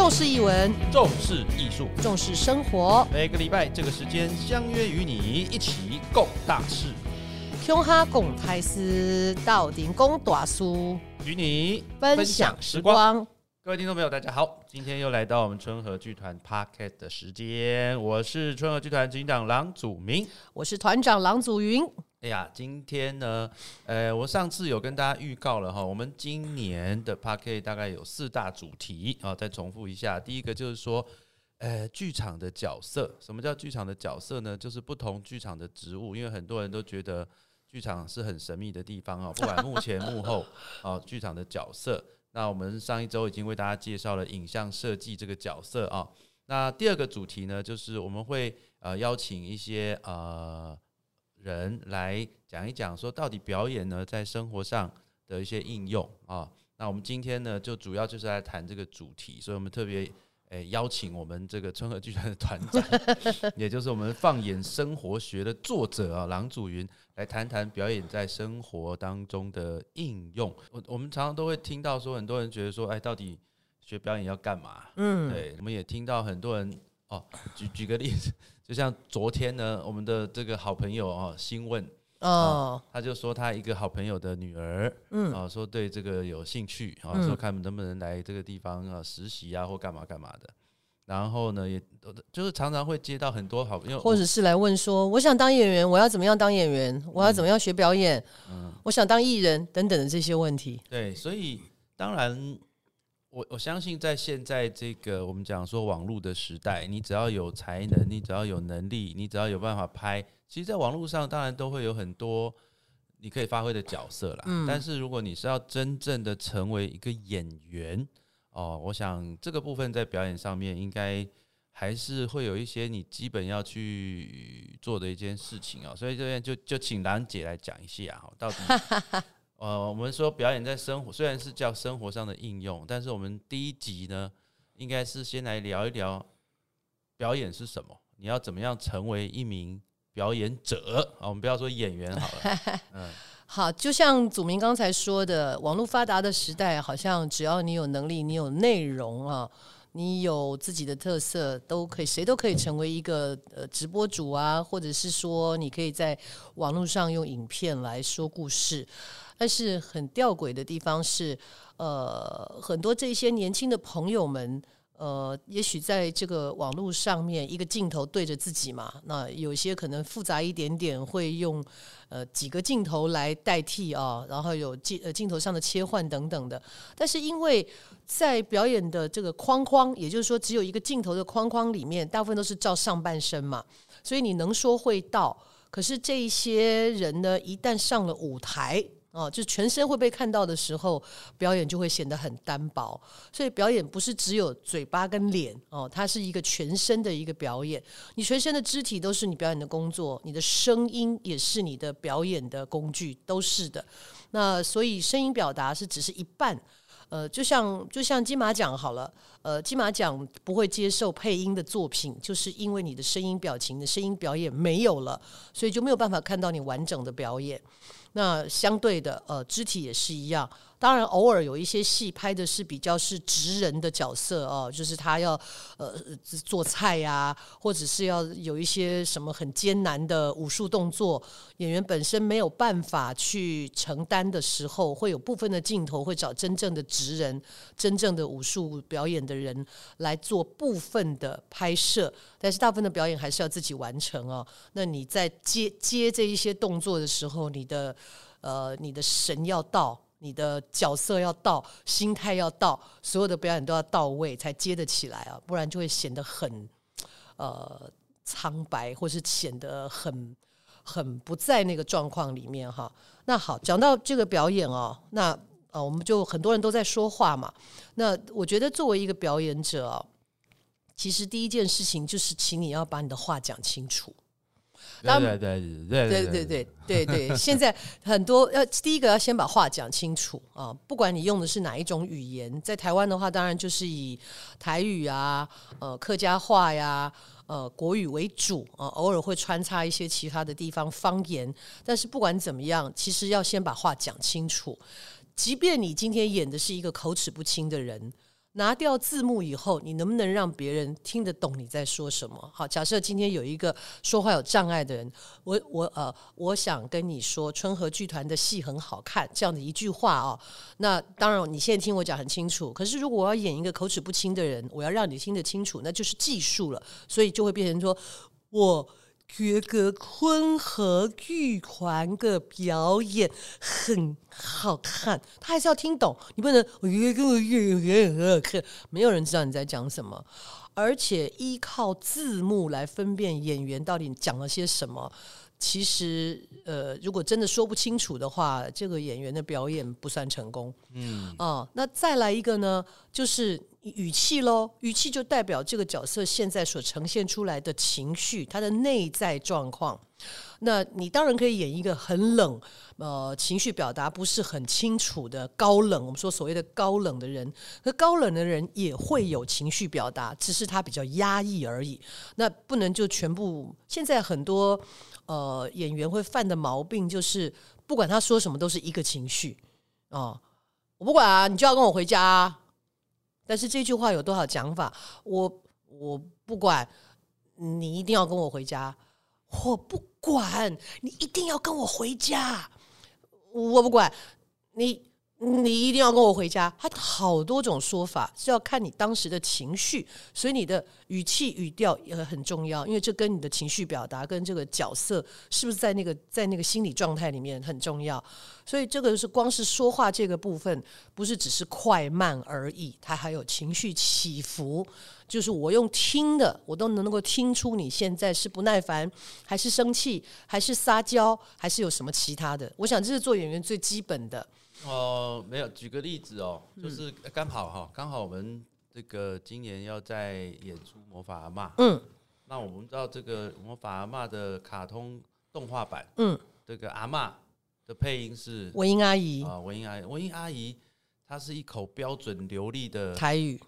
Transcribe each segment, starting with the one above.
重视译文，重视艺术，重视生活。每个礼拜这个时间相约与你一起共大事，胸哈共开司，到顶共大书，与你分享时光。各位听众朋友，大家好，今天又来到我们春和剧团 Parket 的时间，我是春和剧团执行长郎祖明，我是团长郎祖云。哎呀，今天呢，呃，我上次有跟大家预告了哈，我们今年的 p a r k e 大概有四大主题啊，再重复一下。第一个就是说，呃，剧场的角色，什么叫剧场的角色呢？就是不同剧场的职务，因为很多人都觉得剧场是很神秘的地方啊，不管幕前幕后啊，剧场的角色。那我们上一周已经为大家介绍了影像设计这个角色啊。那第二个主题呢，就是我们会呃邀请一些呃。人来讲一讲，说到底表演呢，在生活上的一些应用啊。那我们今天呢，就主要就是来谈这个主题，所以我们特别诶邀请我们这个春和剧团的团长，也就是我们放眼生活学的作者啊，郎祖云来谈谈表演在生活当中的应用。我我们常常都会听到说，很多人觉得说，哎，到底学表演要干嘛？嗯，对，我们也听到很多人哦，举举个例子。就像昨天呢，我们的这个好朋友哦，新问哦，他就说他一个好朋友的女儿，嗯啊，说对这个有兴趣啊，说看能不能来这个地方啊实习啊，或干嘛干嘛的。然后呢，也就是常常会接到很多好朋友，或者是来问说，我想当演员，我要怎么样当演员？我要怎么样学表演？嗯，我想当艺人等等的这些问题。对，所以当然。我我相信，在现在这个我们讲说网络的时代，你只要有才能，你只要有能力，你只要有办法拍，其实，在网络上当然都会有很多你可以发挥的角色啦。嗯。但是，如果你是要真正的成为一个演员哦，我想这个部分在表演上面应该还是会有一些你基本要去做的一件事情哦。所以这边就就请兰姐来讲一下哈，到底。呃，我们说表演在生活，虽然是叫生活上的应用，但是我们第一集呢，应该是先来聊一聊表演是什么。你要怎么样成为一名表演者啊？我们不要说演员好了。嗯，好，就像祖明刚才说的，网络发达的时代，好像只要你有能力，你有内容啊，你有自己的特色，都可以，谁都可以成为一个呃直播主啊，或者是说，你可以在网络上用影片来说故事。但是很吊诡的地方是，呃，很多这些年轻的朋友们，呃，也许在这个网络上面，一个镜头对着自己嘛，那有些可能复杂一点点，会用呃几个镜头来代替啊，然后有镜呃镜头上的切换等等的。但是因为在表演的这个框框，也就是说只有一个镜头的框框里面，大部分都是照上半身嘛，所以你能说会道，可是这一些人呢，一旦上了舞台。哦，就全身会被看到的时候，表演就会显得很单薄。所以表演不是只有嘴巴跟脸哦，它是一个全身的一个表演。你全身的肢体都是你表演的工作，你的声音也是你的表演的工具，都是的。那所以声音表达是只是一半。呃，就像就像金马奖好了，呃，金马奖不会接受配音的作品，就是因为你的声音表情的声音表演没有了，所以就没有办法看到你完整的表演。那相对的，呃，肢体也是一样。当然，偶尔有一些戏拍的是比较是直人的角色哦，就是他要呃做菜呀，或者是要有一些什么很艰难的武术动作，演员本身没有办法去承担的时候，会有部分的镜头会找真正的直人、真正的武术表演的人来做部分的拍摄，但是大部分的表演还是要自己完成哦。那你在接接这一些动作的时候，你的呃你的神要到。你的角色要到，心态要到，所有的表演都要到位，才接得起来啊！不然就会显得很呃苍白，或是显得很很不在那个状况里面哈。那好，讲到这个表演哦，那呃，我们就很多人都在说话嘛。那我觉得作为一个表演者，其实第一件事情就是，请你要把你的话讲清楚。对对对对对对对对现在很多要第一个要先把话讲清楚啊！不管你用的是哪一种语言，在台湾的话，当然就是以台语啊、呃客家话呀、呃国语为主啊，偶尔会穿插一些其他的地方方言。但是不管怎么样，其实要先把话讲清楚。即便你今天演的是一个口齿不清的人。拿掉字幕以后，你能不能让别人听得懂你在说什么？好，假设今天有一个说话有障碍的人，我我呃，我想跟你说，春和剧团的戏很好看，这样的一句话哦。那当然，你现在听我讲很清楚。可是如果我要演一个口齿不清的人，我要让你听得清楚，那就是技术了。所以就会变成说，我。觉得坤和剧团的表演很好看，他还是要听懂，你不能我觉得很好看，没有人知道你在讲什么，而且依靠字幕来分辨演员到底讲了些什么。其实，呃，如果真的说不清楚的话，这个演员的表演不算成功。嗯，啊，那再来一个呢，就是语气喽。语气就代表这个角色现在所呈现出来的情绪，他的内在状况。那你当然可以演一个很冷，呃，情绪表达不是很清楚的高冷。我们说所谓的高冷的人，可高冷的人也会有情绪表达，只是他比较压抑而已。那不能就全部。现在很多。呃，演员会犯的毛病就是，不管他说什么都是一个情绪哦，我不管啊，你就要跟我回家。但是这句话有多少讲法？我我不管，你一定要跟我回家。我不管，你一定要跟我回家。我不管你。你一定要跟我回家。他好多种说法是要看你当时的情绪，所以你的语气语调也很重要，因为这跟你的情绪表达跟这个角色是不是在那个在那个心理状态里面很重要。所以这个是光是说话这个部分，不是只是快慢而已，它还有情绪起伏。就是我用听的，我都能够听出你现在是不耐烦，还是生气，还是撒娇，还是有什么其他的。我想这是做演员最基本的。哦，没有，举个例子哦，就是刚好哈，刚好我们这个今年要在演出《魔法阿妈》，嗯，那我们知道这个《魔法阿妈》的卡通动画版，嗯，这个阿妈的配音是文英阿姨。啊，文英阿姨，文英阿姨，她是一口标准流利的台语，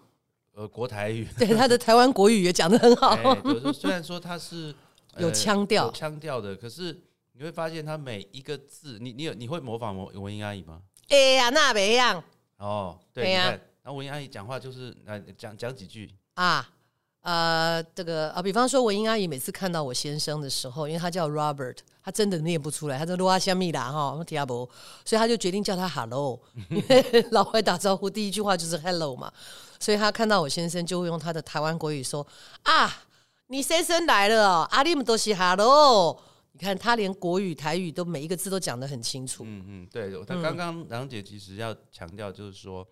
呃，国台语，对，她的台湾国语也讲的很好，虽然说她是 有腔调，腔调的，可是你会发现她每一个字，你你有你会模仿文文英阿姨吗？哎呀，那别样哦，对呀。那文英阿姨讲话就是来讲讲几句啊，呃，这个啊，比方说文英阿姨每次看到我先生的时候，因为他叫 Robert，他真的念不出来，他说罗阿香蜜啦哈，听阿伯，所以他就决定叫他 Hello，因为老外打招呼第一句话就是 Hello 嘛，所以他看到我先生就会用他的台湾国语说啊，你先生来了，阿里姆都是 Hello。你看他连国语、台语都每一个字都讲得很清楚。嗯嗯，对，他刚刚梁姐其实要强调就是说，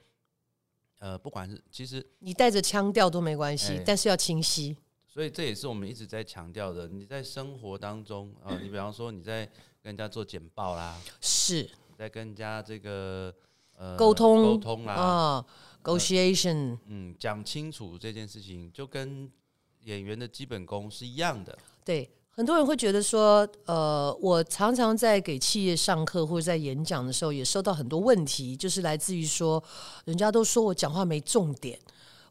呃，不管是其实你带着腔调都没关系，但是要清晰。所以这也是我们一直在强调的。你在生活当中啊，你比方说你在跟人家做简报啦，是在跟人家这个呃沟通沟通啦啊，negotiation，嗯，讲清楚这件事情，就跟演员的基本功是一样的。对。很多人会觉得说，呃，我常常在给企业上课或者在演讲的时候，也收到很多问题，就是来自于说，人家都说我讲话没重点，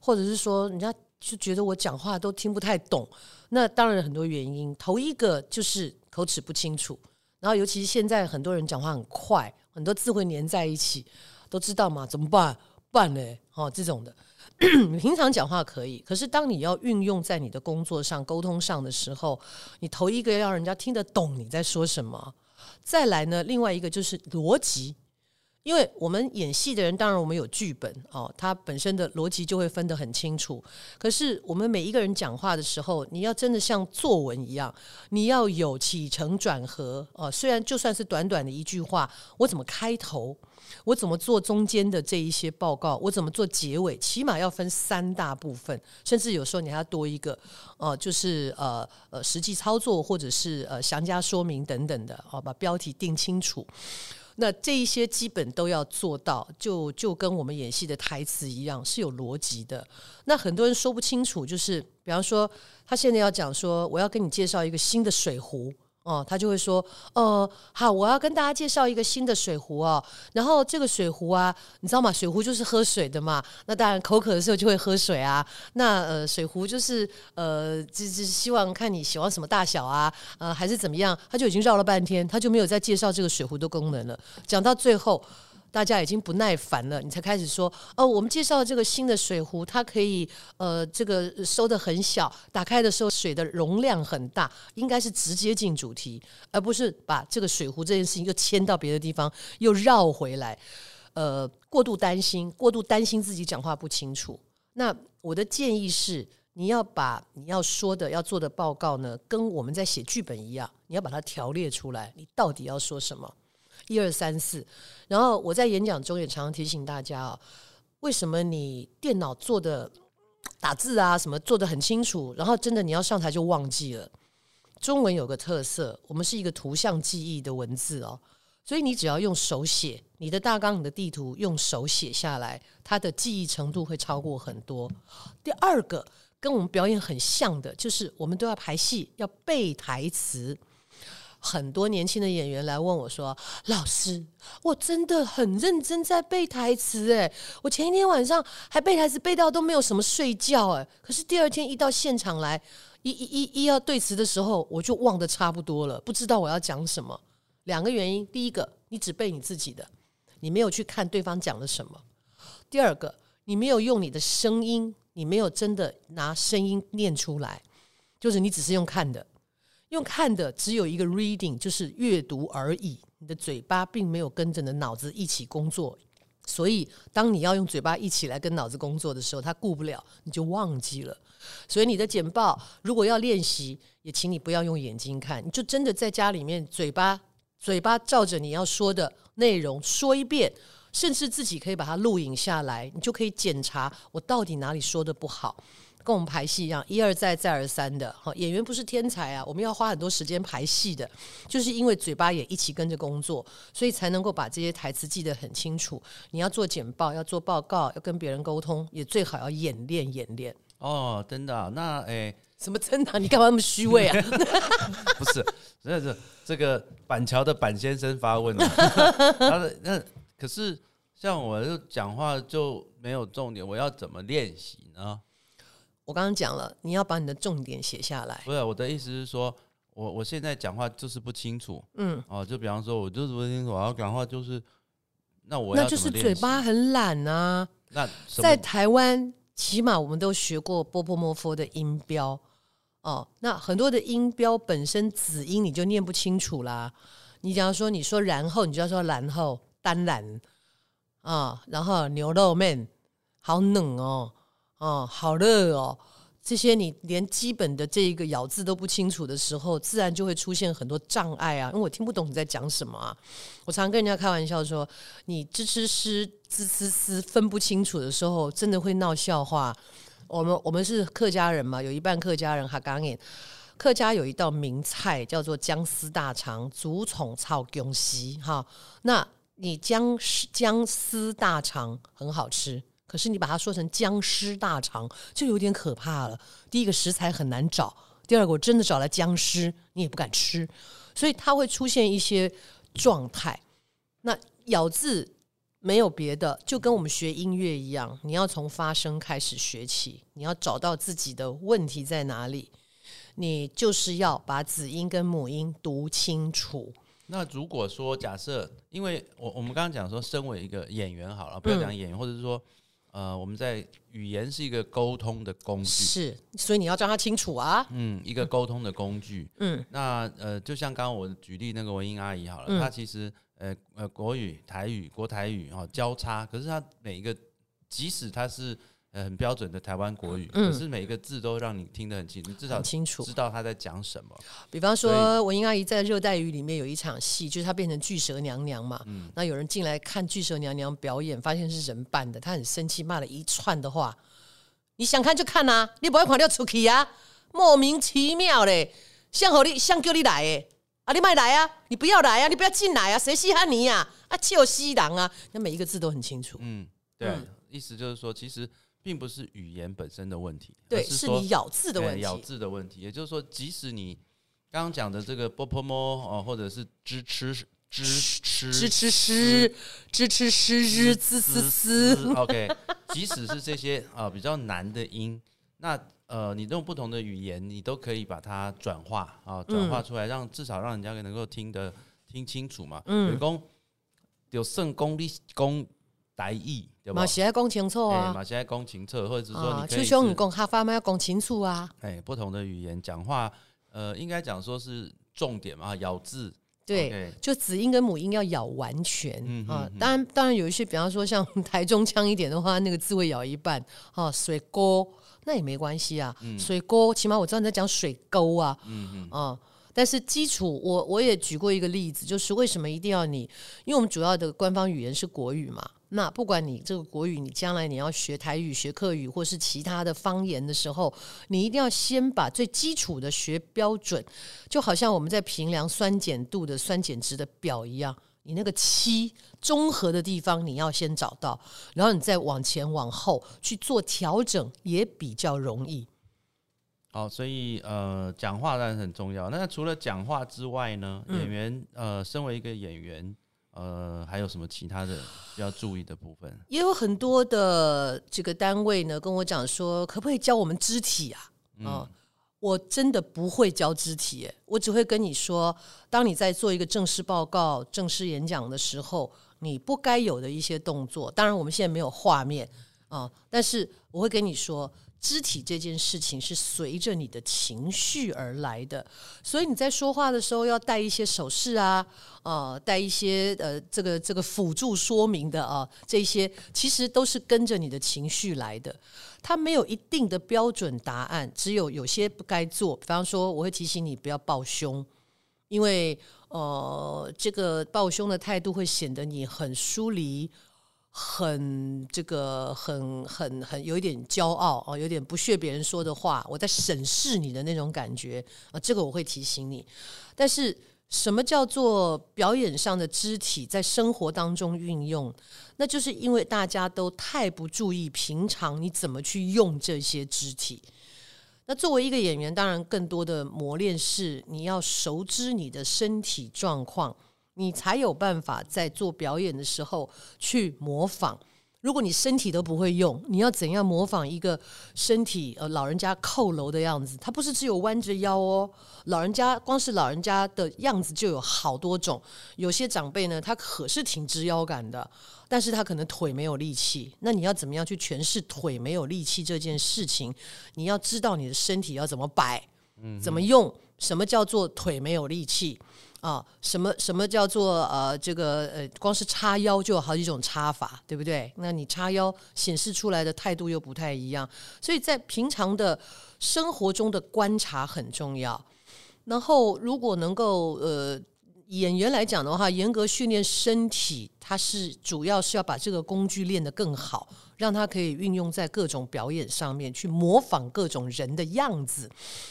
或者是说，人家就觉得我讲话都听不太懂。那当然很多原因，头一个就是口齿不清楚，然后尤其是现在很多人讲话很快，很多字会连在一起，都知道嘛？怎么办？办呢？哦，这种的。平常讲话可以，可是当你要运用在你的工作上、沟通上的时候，你头一个要让人家听得懂你在说什么。再来呢，另外一个就是逻辑，因为我们演戏的人，当然我们有剧本哦，它本身的逻辑就会分得很清楚。可是我们每一个人讲话的时候，你要真的像作文一样，你要有起承转合哦。虽然就算是短短的一句话，我怎么开头？我怎么做中间的这一些报告？我怎么做结尾？起码要分三大部分，甚至有时候你还要多一个，呃，就是呃呃实际操作或者是呃详加说明等等的，哦，把标题定清楚。那这一些基本都要做到，就就跟我们演戏的台词一样，是有逻辑的。那很多人说不清楚，就是比方说，他现在要讲说，我要跟你介绍一个新的水壶。哦，他就会说，呃，好，我要跟大家介绍一个新的水壶哦。然后这个水壶啊，你知道吗？水壶就是喝水的嘛。那当然口渴的时候就会喝水啊。那呃，水壶就是呃，就是希望看你喜欢什么大小啊，呃，还是怎么样？他就已经绕了半天，他就没有再介绍这个水壶的功能了。讲到最后，大家已经不耐烦了，你才开始说哦，我们介绍这个新的水壶，它可以呃这个收的很小，打开的时候水的容量很大，应该是直接进主题，而不是把这个水壶这件事情又迁到别的地方，又绕回来。呃，过度担心，过度担心自己讲话不清楚。那我的建议是，你要把你要说的、要做的报告呢，跟我们在写剧本一样，你要把它条列出来，你到底要说什么？一二三四。然后我在演讲中也常常提醒大家啊，为什么你电脑做的打字啊什么做的很清楚，然后真的你要上台就忘记了？中文有个特色，我们是一个图像记忆的文字哦。所以你只要用手写你的大纲、你的地图，用手写下来，它的记忆程度会超过很多。第二个跟我们表演很像的，就是我们都要排戏，要背台词。很多年轻的演员来问我说：“老师，我真的很认真在背台词，诶，我前一天晚上还背台词背到都没有什么睡觉，诶，可是第二天一到现场来，一一一一要对词的时候，我就忘得差不多了，不知道我要讲什么。”两个原因，第一个，你只背你自己的，你没有去看对方讲了什么；第二个，你没有用你的声音，你没有真的拿声音念出来，就是你只是用看的，用看的只有一个 reading，就是阅读而已，你的嘴巴并没有跟着你的脑子一起工作，所以当你要用嘴巴一起来跟脑子工作的时候，他顾不了，你就忘记了。所以你的简报如果要练习，也请你不要用眼睛看，你就真的在家里面嘴巴。嘴巴照着你要说的内容说一遍，甚至自己可以把它录影下来，你就可以检查我到底哪里说的不好。跟我们排戏一样，一而再再而三的。好，演员不是天才啊，我们要花很多时间排戏的，就是因为嘴巴也一起跟着工作，所以才能够把这些台词记得很清楚。你要做简报，要做报告，要跟别人沟通，也最好要演练演练。哦，真的？那诶。什么真的？你干嘛那么虚伪啊？不是，那是这个板桥的板先生发问 的那可是像我就讲话就没有重点，我要怎么练习呢？我刚刚讲了，你要把你的重点写下来。不是我的意思是说，我我现在讲话就是不清楚。嗯，哦，就比方说，我就是不清楚，我要讲话就是那我那就是嘴巴很懒啊。那在台湾，起码我们都学过波波摩佛的音标。哦，那很多的音标本身子音你就念不清楚啦。你假如说你说然后，你就要说然后当然啊，然后牛肉面好冷哦，哦好热哦，这些你连基本的这一个咬字都不清楚的时候，自然就会出现很多障碍啊。因为我听不懂你在讲什么啊。我常跟人家开玩笑说，你吱吱吱吱吱吱分不清楚的时候，真的会闹笑话。我们我们是客家人嘛，有一半客家人哈刚演。客家有一道名菜叫做姜丝大肠，竹虫炒芎西哈。那你姜丝姜丝大肠很好吃，可是你把它说成僵尸大肠就有点可怕了。第一个食材很难找，第二个我真的找来僵尸，你也不敢吃，所以它会出现一些状态。那咬字。没有别的，就跟我们学音乐一样，你要从发声开始学起，你要找到自己的问题在哪里，你就是要把子音跟母音读清楚。那如果说假设，因为我我们刚刚讲说，身为一个演员好了，不要讲演员，或者是说，呃，我们在语言是一个沟通的工具，是，所以你要教他清楚啊。嗯，一个沟通的工具。嗯，那呃，就像刚刚我举例那个文英阿姨好了，她其实。呃呃，国语、台语、国台语哈交叉，可是她每一个，即使她是呃很标准的台湾国语，可是每一个字都让你听得很清，楚至少清楚知道他在讲什么。比方说，文英阿姨在《热带雨》里面有一场戏，就是她变成巨蛇娘娘嘛。嗯。那有人进来看巨蛇娘娘表演，发现是人扮的，她很生气，骂了一串的话。你想看就看呐，你不要跑掉出去啊！莫名其妙嘞，像和你像叫你来诶。啊，你卖来啊！你不要来啊！你不要进来啊！谁稀罕你呀？啊，就西郎啊！那每一个字都很清楚。嗯，对，意思就是说，其实并不是语言本身的问题，对，是你咬字的问题。咬字的问题，也就是说，即使你刚刚讲的这个波波摸哦，或者是支吃支吃支吃诗支吃诗日滋滋滋，OK，即使是这些啊比较难的音，那。呃，你用不同的语言，你都可以把它转化啊，转化出来，让至少让人家能够听得听清楚嘛。嗯，工有圣功力功台语，对吧嘛？是要讲清楚哎，啊。马现在公情策，或者是说啊，你可以是就像你讲哈发嘛要讲清楚啊。哎不同的语言讲话，呃，应该讲说是重点嘛，咬字对就子音跟母音要咬完全。嗯啊当然，当然有一些，比方说像 台中腔一点的话，那个字会咬一半。啊，水沟那也没关系啊，水沟起码我知道你在讲水沟啊。嗯嗯啊。但是基础，我我也举过一个例子，就是为什么一定要你？因为我们主要的官方语言是国语嘛。那不管你这个国语，你将来你要学台语、学客语，或是其他的方言的时候，你一定要先把最基础的学标准，就好像我们在评量酸碱度的酸碱值的表一样，你那个七综合的地方你要先找到，然后你再往前往后去做调整，也比较容易。好，所以呃，讲话当然很重要。那除了讲话之外呢，嗯演员呃，身为一个演员，呃，还有什么其他的 要注意的部分？也有很多的这个单位呢跟我讲说，可不可以教我们肢体啊？啊、我真的不会教肢体，我只会跟你说，当你在做一个正式报告、正式演讲的时候，你不该有的一些动作。当然，我们现在没有画面啊、但是我会跟你说。肢体这件事情是随着你的情绪而来的，所以你在说话的时候要带一些手势啊，呃，带一些呃这个这个辅助说明的啊，这些其实都是跟着你的情绪来的。它没有一定的标准答案，只有有些不该做。比方说，我会提醒你不要抱胸，因为呃，这个抱胸的态度会显得你很疏离。很这个很很很有一点骄傲哦，有点不屑别人说的话，我在审视你的那种感觉啊，这个我会提醒你。但是什么叫做表演上的肢体在生活当中运用？那就是因为大家都太不注意平常你怎么去用这些肢体。那作为一个演员，当然更多的磨练是你要熟知你的身体状况。你才有办法在做表演的时候去模仿。如果你身体都不会用，你要怎样模仿一个身体呃老人家扣楼的样子？他不是只有弯着腰哦，老人家光是老人家的样子就有好多种。有些长辈呢，他可是挺直腰杆的，但是他可能腿没有力气。那你要怎么样去诠释腿没有力气这件事情？你要知道你的身体要怎么摆，怎么用，什么叫做腿没有力气？啊，什么什么叫做呃，这个呃，光是叉腰就有好几种叉法，对不对？那你叉腰显示出来的态度又不太一样，所以在平常的生活中的观察很重要。然后，如果能够呃，演员来讲的话，严格训练身体，它是主要是要把这个工具练得更好，让它可以运用在各种表演上面，去模仿各种人的样子。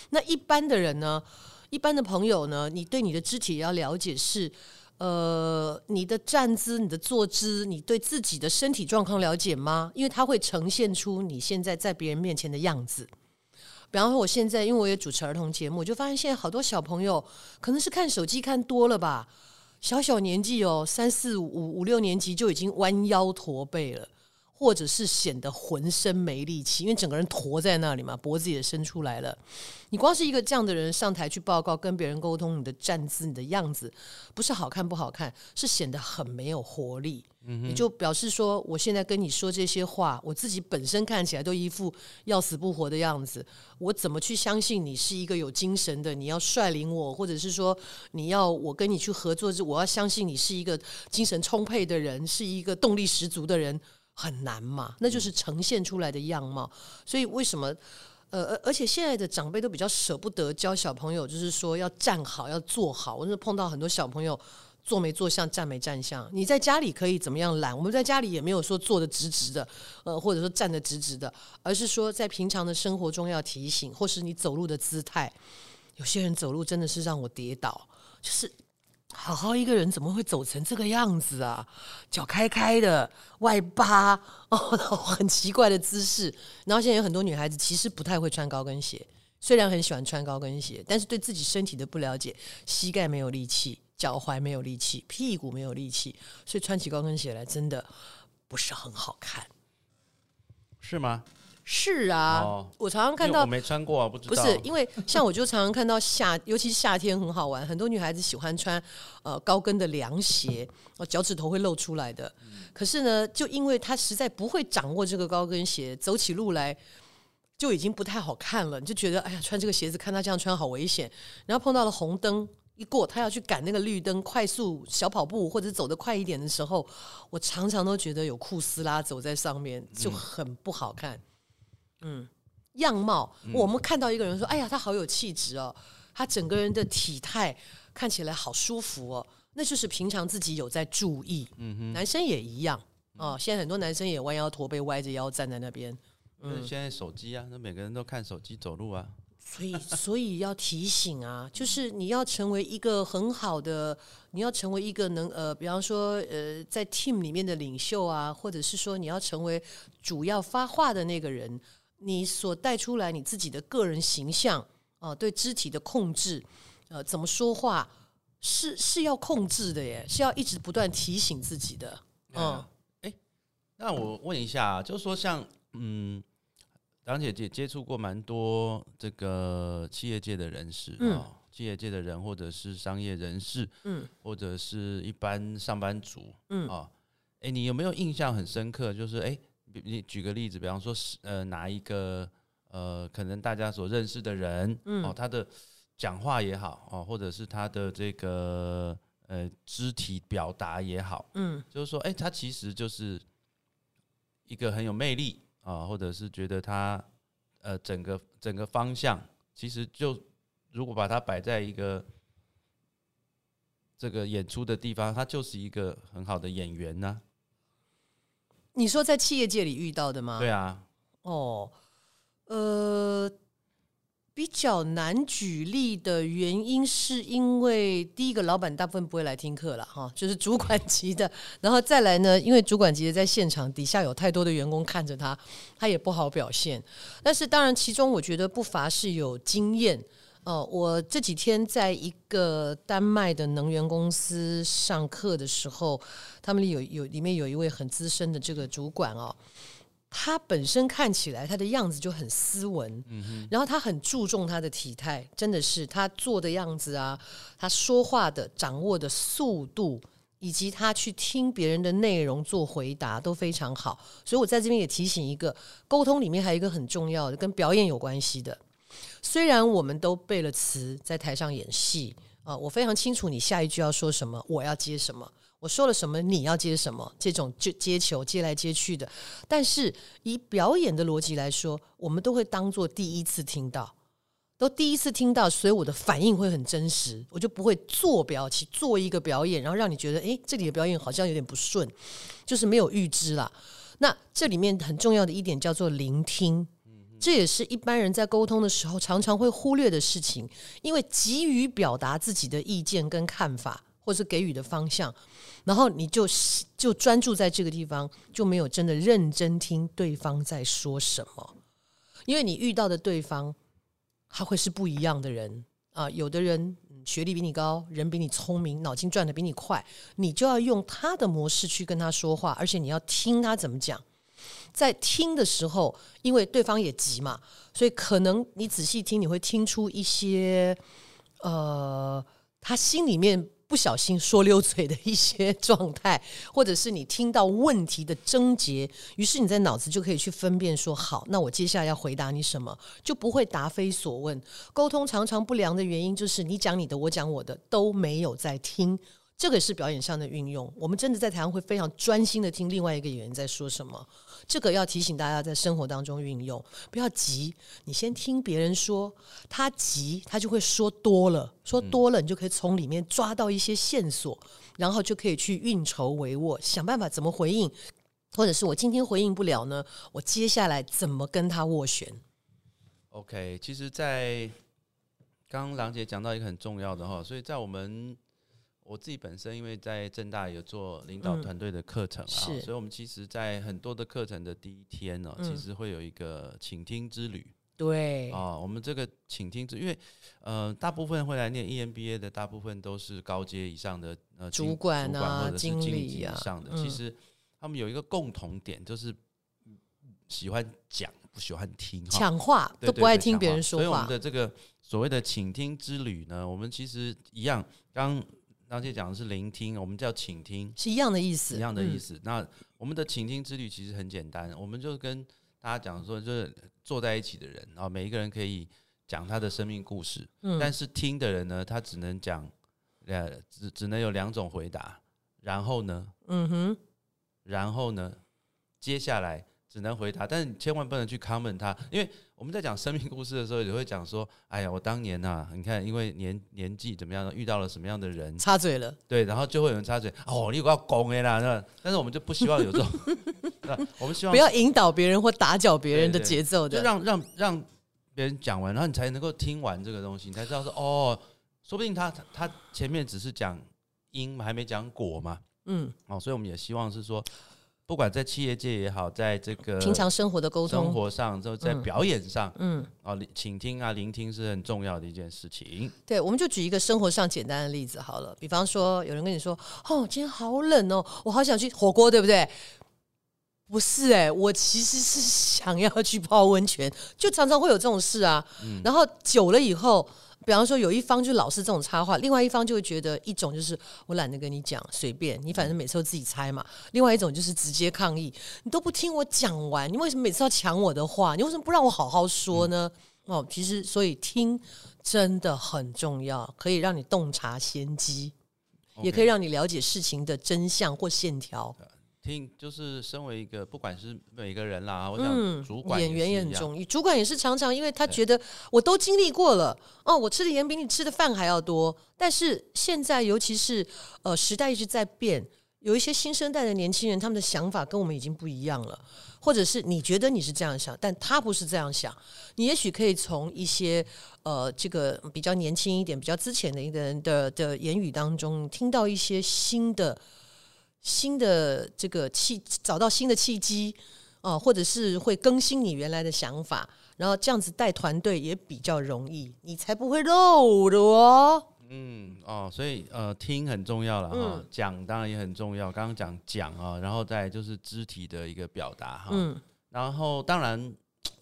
那一般的人呢？一般的朋友呢，你对你的肢体要了解是，呃，你的站姿、你的坐姿，你对自己的身体状况了解吗？因为它会呈现出你现在在别人面前的样子。比方说，我现在因为我也主持儿童节目，我就发现现在好多小朋友可能是看手机看多了吧，小小年纪哦，三四五五六年级就已经弯腰驼背了。或者是显得浑身没力气，因为整个人驼在那里嘛，脖子也伸出来了。你光是一个这样的人上台去报告，跟别人沟通，你的站姿、你的样子，不是好看不好看，是显得很没有活力。你就表示说，我现在跟你说这些话，我自己本身看起来都一副要死不活的样子，我怎么去相信你是一个有精神的？你要率领我，或者是说你要我跟你去合作，我要相信你是一个精神充沛的人，是一个动力十足的人。很难嘛，那就是呈现出来的样貌。所以为什么？呃，而而且现在的长辈都比较舍不得教小朋友，就是说要站好，要坐好。我是碰到很多小朋友坐没坐相，站没站相。你在家里可以怎么样懒？我们在家里也没有说坐的直直的，呃，或者说站的直直的，而是说在平常的生活中要提醒，或是你走路的姿态。有些人走路真的是让我跌倒，就是。好好一个人怎么会走成这个样子啊？脚开开的，外八哦，很奇怪的姿势。然后现在有很多女孩子其实不太会穿高跟鞋，虽然很喜欢穿高跟鞋，但是对自己身体的不了解，膝盖没有力气，脚踝没有力气，屁股没有力气，所以穿起高跟鞋来真的不是很好看。是吗？是啊，哦我常常看到我没穿过啊，不知道。不是，因为像我就常常看到夏，尤其是夏天很好玩，很多女孩子喜欢穿呃高跟的凉鞋，哦脚趾头会露出来的。可是呢，就因为她实在不会掌握这个高跟鞋，走起路来就已经不太好看了，你就觉得哎呀，穿这个鞋子看她这样穿好危险。然后碰到了红灯一过，她要去赶那个绿灯，快速小跑步或者走得快一点的时候，我常常都觉得有库斯拉走在上面就很不好看。样貌，我们看到一个人说：“哎呀，他好有气质哦，他整个人的体态看起来好舒服哦。”那就是平常自己有在注意。嗯哼男生也一样哦。现在很多男生也弯腰驼背，歪着腰站在那边，嗯现在手机啊，那每个人都看手机走路啊。所以 所以要提醒啊，就是你要成为一个很好的，你要成为一个能呃，比方说呃，在 team 里面的领袖啊，或者是说你要成为主要发话的那个人，你所带出来你自己的个人形象啊、对肢体的控制，呃，怎么说话是是要控制的耶，是要一直不断提醒自己的。嗯，哎，那我问一下啊，就是说像嗯，梁姐姐接触过蛮多这个企业界的人士啊、嗯企业界的人或者是商业人士，嗯，或者是一般上班族，嗯啊，哎，你有没有印象很深刻？就是哎，比你举个例子，比方说是呃哪一个呃可能大家所认识的人，嗯。哦，他的讲话也好，哦，或者是他的这个呃肢体表达也好，嗯。就是说，哎、他其实就是一个很有魅力啊，或者是觉得他呃整个整个方向，其实就如果把它摆在一个这个演出的地方，他就是一个很好的演员呢、你说在企业界里遇到的吗？对啊，哦，呃，比较难举例的原因是因为第一个，老板大部分不会来听课了哈，就是主管级的，然后再来呢，因为主管级的在现场，底下有太多的员工看着他，他也不好表现。但是当然，其中我觉得不乏是有经验。哦，我这几天在一个丹麦的能源公司上课的时候，他们里有有里面有一位很资深的这个主管哦，他本身看起来他的样子就很斯文，嗯然后他很注重他的体态，真的是他做的样子啊，他说话的掌握的速度，以及他去听别人的内容做回答都非常好。所以我在这边也提醒一个，沟通里面还有一个很重要的，跟表演有关系的。虽然我们都背了词，在台上演戏啊、我非常清楚你下一句要说什么，我要接什么。我说了什么，你要接什么，这种就接球接来接去的。但是以表演的逻辑来说，我们都会当做第一次听到，都第一次听到，所以我的反应会很真实，我就不会做表情，做一个表演，然后让你觉得，诶，这里的表演好像有点不顺，就是没有预知啦。那这里面很重要的一点叫做聆听。这也是一般人在沟通的时候常常会忽略的事情，因为急于表达自己的意见跟看法，或是给予的方向，然后你就就专注在这个地方，就没有真的认真听对方在说什么。因为你遇到的对方，他会是不一样的人啊、有的人学历比你高，人比你聪明，脑筋转的比你快，你就要用他的模式去跟他说话，而且你要听他怎么讲。在听的时候，因为对方也急嘛，所以可能你仔细听，你会听出一些呃，他心里面不小心说溜嘴的一些状态，或者是你听到问题的症结，于是你在脑子就可以去分辨说，好，那我接下来要回答你什么，就不会答非所问。沟通常常不良的原因就是你讲你的，我讲我的，都没有在听。这个是表演上的运用，我们真的在台上会非常专心的听另外一个演员在说什么。这个要提醒大家在生活当中运用，不要急，你先听别人说，他急他就会说多了，说多了你就可以从里面抓到一些线索，然后就可以去运筹帷幄，想办法怎么回应，或者是我今天回应不了呢，我接下来怎么跟他斡旋？OK，其实，在刚刚郎姐讲到一个很重要的哈，所以在我们我自己本身，因为在正大有做领导嗯团队的课程啊，是所以我们其实，在很多的课程的第一天呢、嗯其实会有一个倾听之旅对，啊。我们这个倾听之，因为呃，大部分会来念 EMBA 的，大部分都是高阶以上的呃主管主管啊或者是经经理级以上的，嗯其实他们有一个共同点，就是喜欢讲不喜欢听哈，抢话对都不爱听别人说话所以我们。的这个所谓的倾听之旅呢，我们其实一样，刚刚姐讲的是聆听，我们叫倾听，是一样的意思，一样的意嗯。思。那我们的倾听之旅其实很简单，我们就跟大家讲说，就是坐在一起的人，然后每一个人可以讲他的生命故事，嗯。但是听的人呢，他只能讲，呃，只只能有两种回答，然后呢，嗯哼，然后呢，接下来只能回答，但是你千万不能去 comment 他，因为我们在讲生命故事的时候，也会讲说，哎呀，我当年呐、你看，因为年年纪怎么样，遇到了什么样的人，插嘴了。对，然后就会有人插嘴，哦，你有个要讲的啦，那但是我们就不希望有这种，那 我们希望不要引导别人或打搅别人的节奏的。就让让让别人讲完，然后你才能够听完这个东西，你才知道说，哦，说不定他他他前面只是讲因，还没讲果嘛，嗯，哦，所以我们也希望是说，不管在企业界也好，在这个平常生活的沟通生，活上，就在嗯表演上，嗯，哦，聆倾听啊，聆听是很重要的一件事情。对，我们就举一个生活上简单的例子好了。比方说，有人跟你说：“哦，今天好冷哦，我好想去火锅，对不对？”不是哎、我其实是想要去泡温泉，就常常会有这种事啊。然后久了以后，比方说有一方就老是这种插话，另外一方就会觉得一种就是我懒得跟你讲，随便你，反正每次都自己猜嘛。另外一种就是直接抗议，你都不听我讲完，你为什么每次要抢我的话？你为什么不让我好好说呢？哦，其实所以听真的很重要，可以让你洞察先机，也可以让你了解事情的真相或线条。听，就是身为一个，不管是每个人啦，我想嗯主管演员也很重要，主管也是常常因为他觉得我都经历过了，哦，我吃的盐比你吃的饭还要多。但是现在，尤其是呃时代一直在变，有一些新生代的年轻人，他们的想法跟我们已经不一样了，或者是你觉得你是这样想，但他不是这样想。你也许可以从一些呃这个比较年轻一点、比较之前的一个人的的言语当中，听到一些新的。新的这个契，找到新的契机，啊、或者是会更新你原来的想法，然后这样子带团队也比较容易，你才不会漏的哦。嗯哦，所以呃，听很重要了哈嗯，讲当然也很重要。刚刚讲讲啊，然后再就是肢体的一个表达哈，嗯，然后当然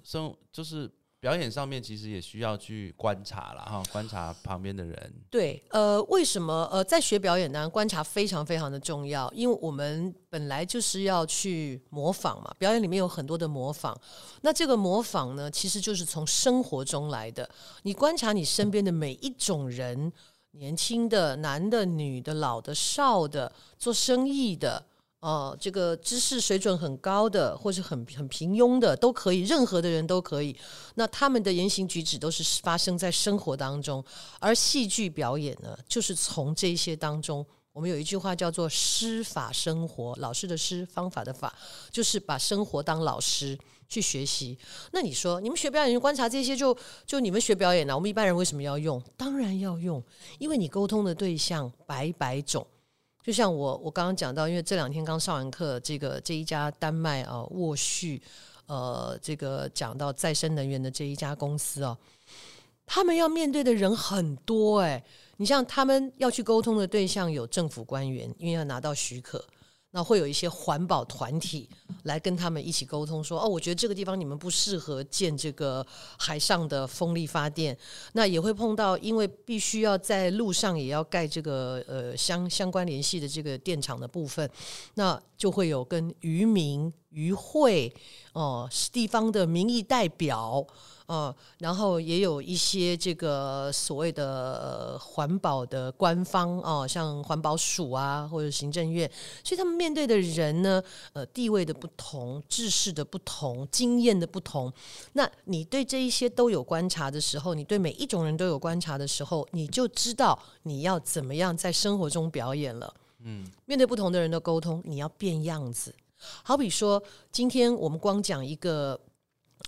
生就是表演上面其实也需要去观察了哈，观察旁边的人。对，呃，为什么呃，在学表演呢？观察非常非常的重要，因为我们本来就是要去模仿嘛，表演里面有很多的模仿。那这个模仿呢，其实就是从生活中来的。你观察你身边的每一种人，年轻的、男的、女的、老的、少的，做生意的。哦，这个知识水准很高的，或是很很平庸的，都可以，任何的人都可以。那他们的言行举止都是发生在生活当中，而戏剧表演呢，就是从这些当中，我们有一句话叫做“师法生活”，老师的师，方法的法，就是把生活当老师去学习。那你说，你们学表演观察这些就，就你们学表演呢、我们一般人为什么要用？当然要用，因为你沟通的对象百百种。就像我我刚刚讲到，因为这两天刚上完课，这个这一家丹麦啊沃旭，呃，这个讲到再生能源的这一家公司啊，他们要面对的人很多哎、你像他们要去沟通的对象有政府官员，因为要拿到许可，那会有一些环保团体来跟他们一起沟通说，哦，我觉得这个地方你们不适合建这个海上的风力发电，那也会碰到，因为必须要在路上也要盖这个呃相相关联系的这个电厂的部分，那就会有跟渔民、渔会哦、地方的民意代表。呃，然后也有一些这个所谓的呃环保的官方哦、像环保署啊，或者行政院，所以他们面对的人呢，呃，地位的不同、知识的不同、经验的不同，那你对这一些都有观察的时候，你对每一种人都有观察的时候，你就知道你要怎么样在生活中表演了。嗯，面对不同的人的沟通，你要变样子。好比说，今天我们光讲一个。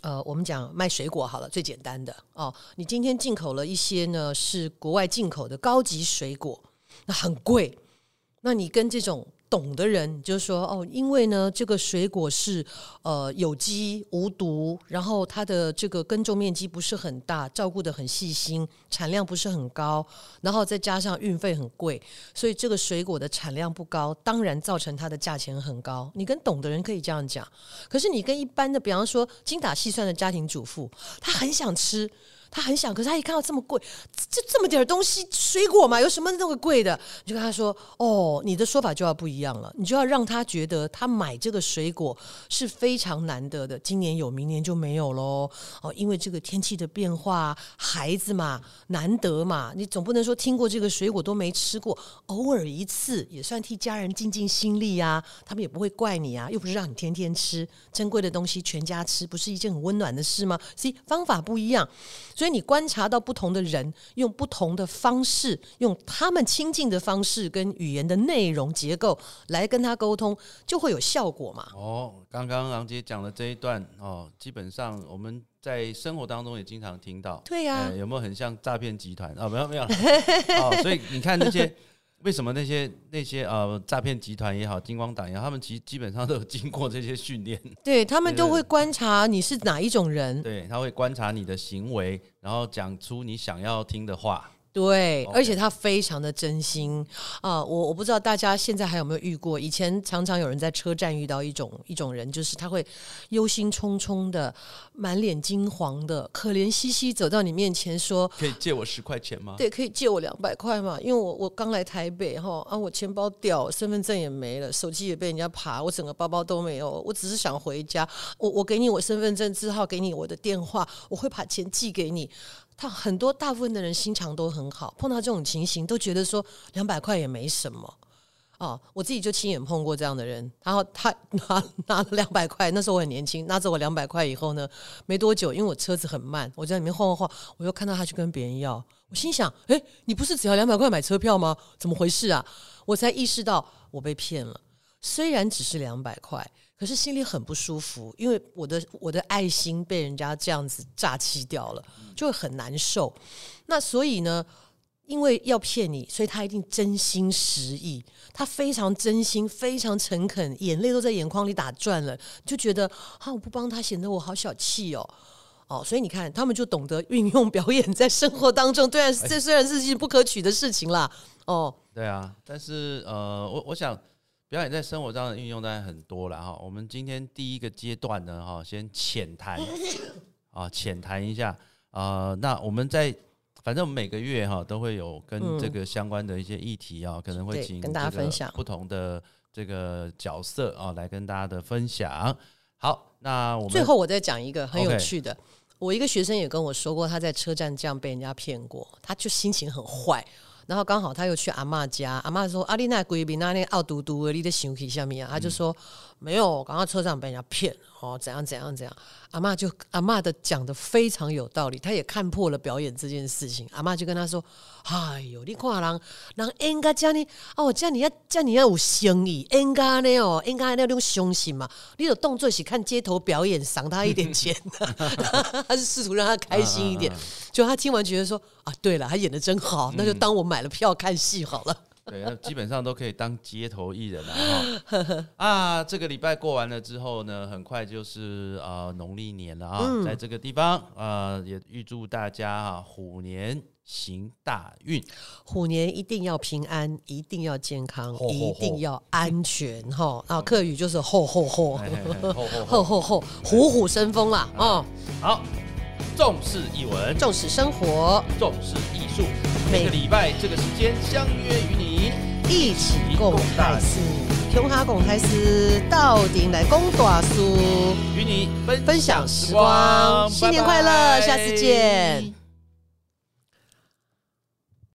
呃，我们讲卖水果好了，最简单的哦。你今天进口了一些呢，是国外进口的高级水果，那很贵。那你跟这种懂的人就说哦，因为呢，这个水果是呃有机无毒，然后它的这个耕种面积不是很大，照顾的很细心，产量不是很高，然后再加上运费很贵，所以这个水果的产量不高，当然造成它的价钱很高。你跟懂的人可以这样讲，可是你跟一般的，比方说精打细算的家庭主妇，他很想吃。他很想，可是他一看到这么贵，就这么点东西，水果嘛，有什么那么贵的？你就跟他说：“哦，你的说法就要不一样了，你就要让他觉得他买这个水果是非常难得的，今年有，明年就没有喽。哦，因为这个天气的变化，孩子嘛，难得嘛，你总不能说听过这个水果都没吃过，偶尔一次也算替家人尽尽心力啊，他们也不会怪你啊，又不是让你天天吃珍贵的东西，全家吃，不是一件很温暖的事吗？所以方法不一样。”所以你观察到不同的人用不同的方式，用他们亲近的方式跟语言的内容结构来跟他沟通，就会有效果嘛？哦，刚刚郎姐讲的这一段哦，基本上我们在生活当中也经常听到。对呀，有没有很像诈骗集团啊？没有没有。哦，所以你看那些。为什么那些那些呃诈骗集团也好，金光党也好，他们其实 基本上都有经过这些训练，对他们都会观察你是哪一种人，对他会观察你的行为，然后讲出你想要听的话。对，而且他非常的真心啊！我我不知道大家现在还有没有遇过，以前常常有人在车站遇到一种一种人，就是他会忧心忡忡的，满脸金黄的，可怜兮兮走到你面前说：“可以借我十块钱吗？”对，可以借我两百块嘛？因为我我刚来台北哈啊，我钱包掉，身份证也没了，手机也被人家扒，我整个包包都没有，我只是想回家。我我给你我身份证字号，给你我的电话，我会把钱寄给你。他很多大部分的人心肠都很好，碰到这种情形都觉得说两百块也没什么哦。我自己就亲眼碰过这样的人，然后他 拿拿了两百块，那时候我很年轻，拿着我两百块以后呢，没多久，因为我车子很慢，我在里面晃晃晃，我又看到他去跟别人要，我心想：哎，你不是只要两百块买车票吗？怎么回事啊？我才意识到我被骗了，虽然只是两百块。可是心里很不舒服，因为我的我的爱心被人家这样子诈欺掉了，就会很难受。那所以呢，因为要骗你，所以他一定真心实意，他非常真心，非常诚恳，眼泪都在眼眶里打转了，就觉得啊，我不帮他显得我好小气哦，哦，所以你看，他们就懂得运用表演在生活当中，虽然这虽然是件不可取的事情啦，哦，对啊，但是呃，我我想。表演在生活上的运用当然很多了哈。我们今天第一个阶段呢，哈，先浅谈 啊，浅谈一下啊。那我们在反正我们每个月哈都会有跟这个相关的一些议题啊，可能会请跟大家分享不同的这个角色啊，来跟大家的分享。好，那我们最后我再讲一个很有趣的。我一个学生也跟我说过，他在车站这样被人家骗过，他就心情很坏。然后刚好他又去阿妈家，阿妈说：“阿丽娜贵宾那那奥嘟嘟，你在想起什么啊？”他就说：“没有，刚刚车上被人家骗哦，怎样怎样怎样。”阿妈就阿妈的讲的非常有道理，她也看破了表演这件事情。阿妈就跟他说：“哎呦，你看人，人应该叫你哦，叫你要叫你要有生意，应该呢哦，应该那种相信嘛。你有动作是看街头表演，赏他一点钱，他是试图让他开心一点。”就他听完觉得说啊，对了，他演的真好，那就当我买了票看戏好了。对，那基本上都可以当街头艺人了哈。啊，这个礼拜过完了之后呢，很快就是啊农历年了啊，在这个地方啊，也预祝大家啊虎年行大运，虎年一定要平安，一定要健康，一定要安全哈。啊，客语就是吼吼吼，吼吼 吼，虎虎生风啦哦。好。重视译文，重视生活，重视艺术。每个礼拜这个时间相约与你。一起共大事，琼哈共台师到底来共大书，与你分享时光。新年快乐，下次见。